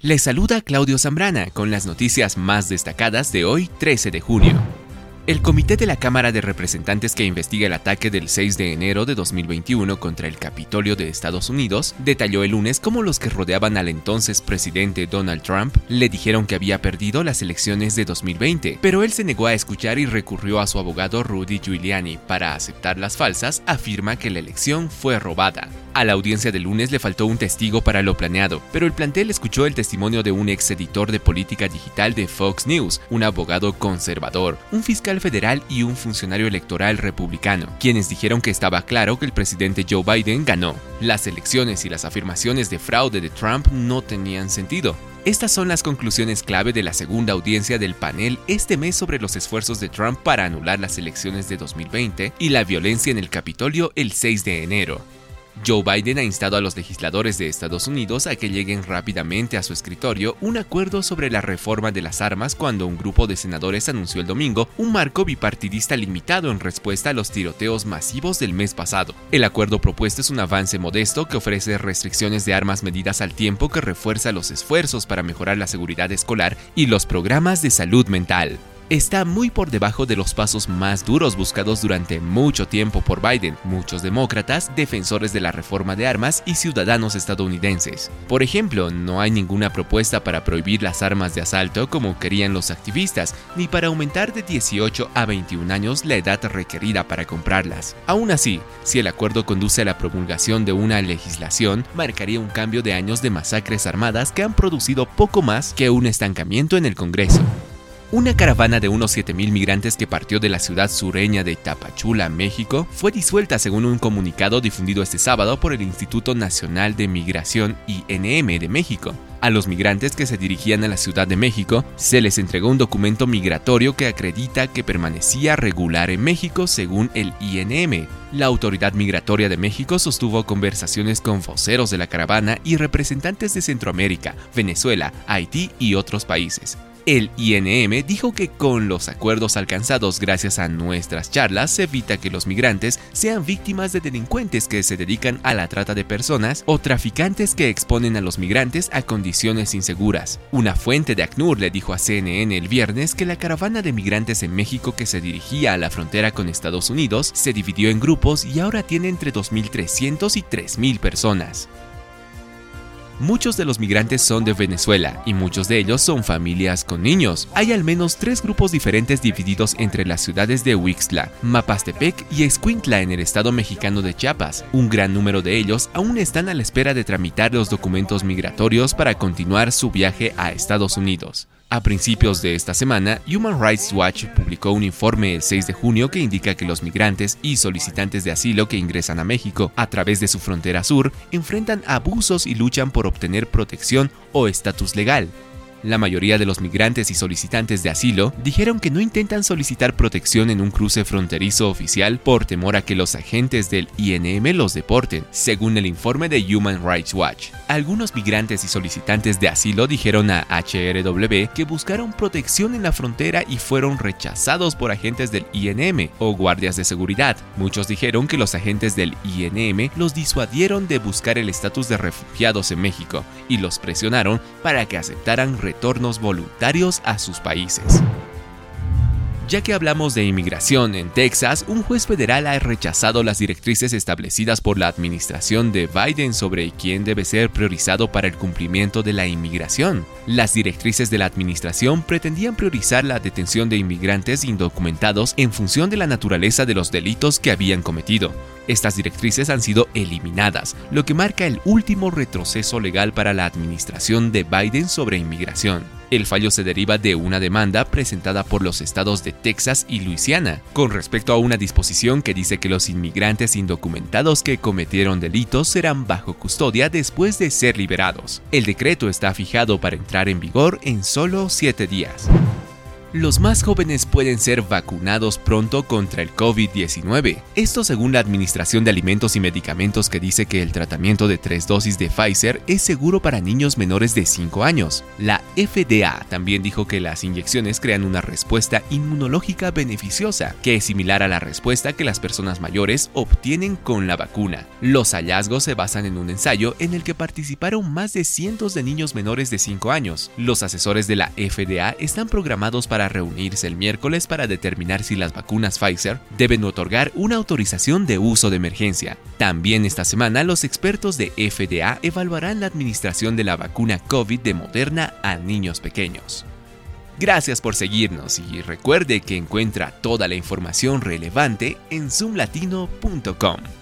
Les saluda Claudio Zambrana con las noticias más destacadas de hoy 13 de junio. El Comité de la Cámara de Representantes que investiga el ataque del 6 de enero de 2021 contra el Capitolio de Estados Unidos detalló el lunes cómo los que rodeaban al entonces presidente Donald Trump le dijeron que había perdido las elecciones de 2020, pero él se negó a escuchar y recurrió a su abogado Rudy Giuliani para aceptar las falsas, afirma que la elección fue robada. A la audiencia del lunes le faltó un testigo para lo planeado, pero el plantel escuchó el testimonio de un ex editor de política digital de Fox News, un abogado conservador, un fiscal federal y un funcionario electoral republicano, quienes dijeron que estaba claro que el presidente Joe Biden ganó. Las elecciones y las afirmaciones de fraude de Trump no tenían sentido. Estas son las conclusiones clave de la segunda audiencia del panel este mes sobre los esfuerzos de Trump para anular las elecciones de 2020 y la violencia en el Capitolio el 6 de enero. Joe Biden ha instado a los legisladores de Estados Unidos a que lleguen rápidamente a su escritorio un acuerdo sobre la reforma de las armas cuando un grupo de senadores anunció el domingo un marco bipartidista limitado en respuesta a los tiroteos masivos del mes pasado. El acuerdo propuesto es un avance modesto que ofrece restricciones de armas medidas al tiempo que refuerza los esfuerzos para mejorar la seguridad escolar y los programas de salud mental está muy por debajo de los pasos más duros buscados durante mucho tiempo por Biden, muchos demócratas, defensores de la reforma de armas y ciudadanos estadounidenses. Por ejemplo, no hay ninguna propuesta para prohibir las armas de asalto como querían los activistas, ni para aumentar de 18 a 21 años la edad requerida para comprarlas. Aún así, si el acuerdo conduce a la promulgación de una legislación, marcaría un cambio de años de masacres armadas que han producido poco más que un estancamiento en el Congreso. Una caravana de unos 7.000 migrantes que partió de la ciudad sureña de Tapachula, México, fue disuelta según un comunicado difundido este sábado por el Instituto Nacional de Migración INM de México. A los migrantes que se dirigían a la Ciudad de México se les entregó un documento migratorio que acredita que permanecía regular en México según el INM. La Autoridad Migratoria de México sostuvo conversaciones con voceros de la caravana y representantes de Centroamérica, Venezuela, Haití y otros países. El INM dijo que con los acuerdos alcanzados gracias a nuestras charlas se evita que los migrantes sean víctimas de delincuentes que se dedican a la trata de personas o traficantes que exponen a los migrantes a condiciones inseguras. Una fuente de ACNUR le dijo a CNN el viernes que la caravana de migrantes en México que se dirigía a la frontera con Estados Unidos se dividió en grupos y ahora tiene entre 2.300 y 3.000 personas. Muchos de los migrantes son de Venezuela y muchos de ellos son familias con niños. Hay al menos tres grupos diferentes divididos entre las ciudades de Huixla, Mapastepec y Escuintla en el estado mexicano de Chiapas. Un gran número de ellos aún están a la espera de tramitar los documentos migratorios para continuar su viaje a Estados Unidos. A principios de esta semana, Human Rights Watch publicó un informe el 6 de junio que indica que los migrantes y solicitantes de asilo que ingresan a México a través de su frontera sur enfrentan abusos y luchan por obtener protección o estatus legal. La mayoría de los migrantes y solicitantes de asilo dijeron que no intentan solicitar protección en un cruce fronterizo oficial por temor a que los agentes del INM los deporten, según el informe de Human Rights Watch. Algunos migrantes y solicitantes de asilo dijeron a HRW que buscaron protección en la frontera y fueron rechazados por agentes del INM o guardias de seguridad. Muchos dijeron que los agentes del INM los disuadieron de buscar el estatus de refugiados en México y los presionaron para que aceptaran retornos voluntarios a sus países. Ya que hablamos de inmigración en Texas, un juez federal ha rechazado las directrices establecidas por la administración de Biden sobre quién debe ser priorizado para el cumplimiento de la inmigración. Las directrices de la administración pretendían priorizar la detención de inmigrantes indocumentados en función de la naturaleza de los delitos que habían cometido. Estas directrices han sido eliminadas, lo que marca el último retroceso legal para la administración de Biden sobre inmigración. El fallo se deriva de una demanda presentada por los estados de Texas y Luisiana, con respecto a una disposición que dice que los inmigrantes indocumentados que cometieron delitos serán bajo custodia después de ser liberados. El decreto está fijado para entrar en vigor en solo siete días. Los más jóvenes pueden ser vacunados pronto contra el COVID-19. Esto según la Administración de Alimentos y Medicamentos que dice que el tratamiento de tres dosis de Pfizer es seguro para niños menores de 5 años. La FDA también dijo que las inyecciones crean una respuesta inmunológica beneficiosa, que es similar a la respuesta que las personas mayores obtienen con la vacuna. Los hallazgos se basan en un ensayo en el que participaron más de cientos de niños menores de 5 años. Los asesores de la FDA están programados para para reunirse el miércoles para determinar si las vacunas Pfizer deben otorgar una autorización de uso de emergencia. También esta semana los expertos de FDA evaluarán la administración de la vacuna COVID de Moderna a niños pequeños. Gracias por seguirnos y recuerde que encuentra toda la información relevante en zoomlatino.com.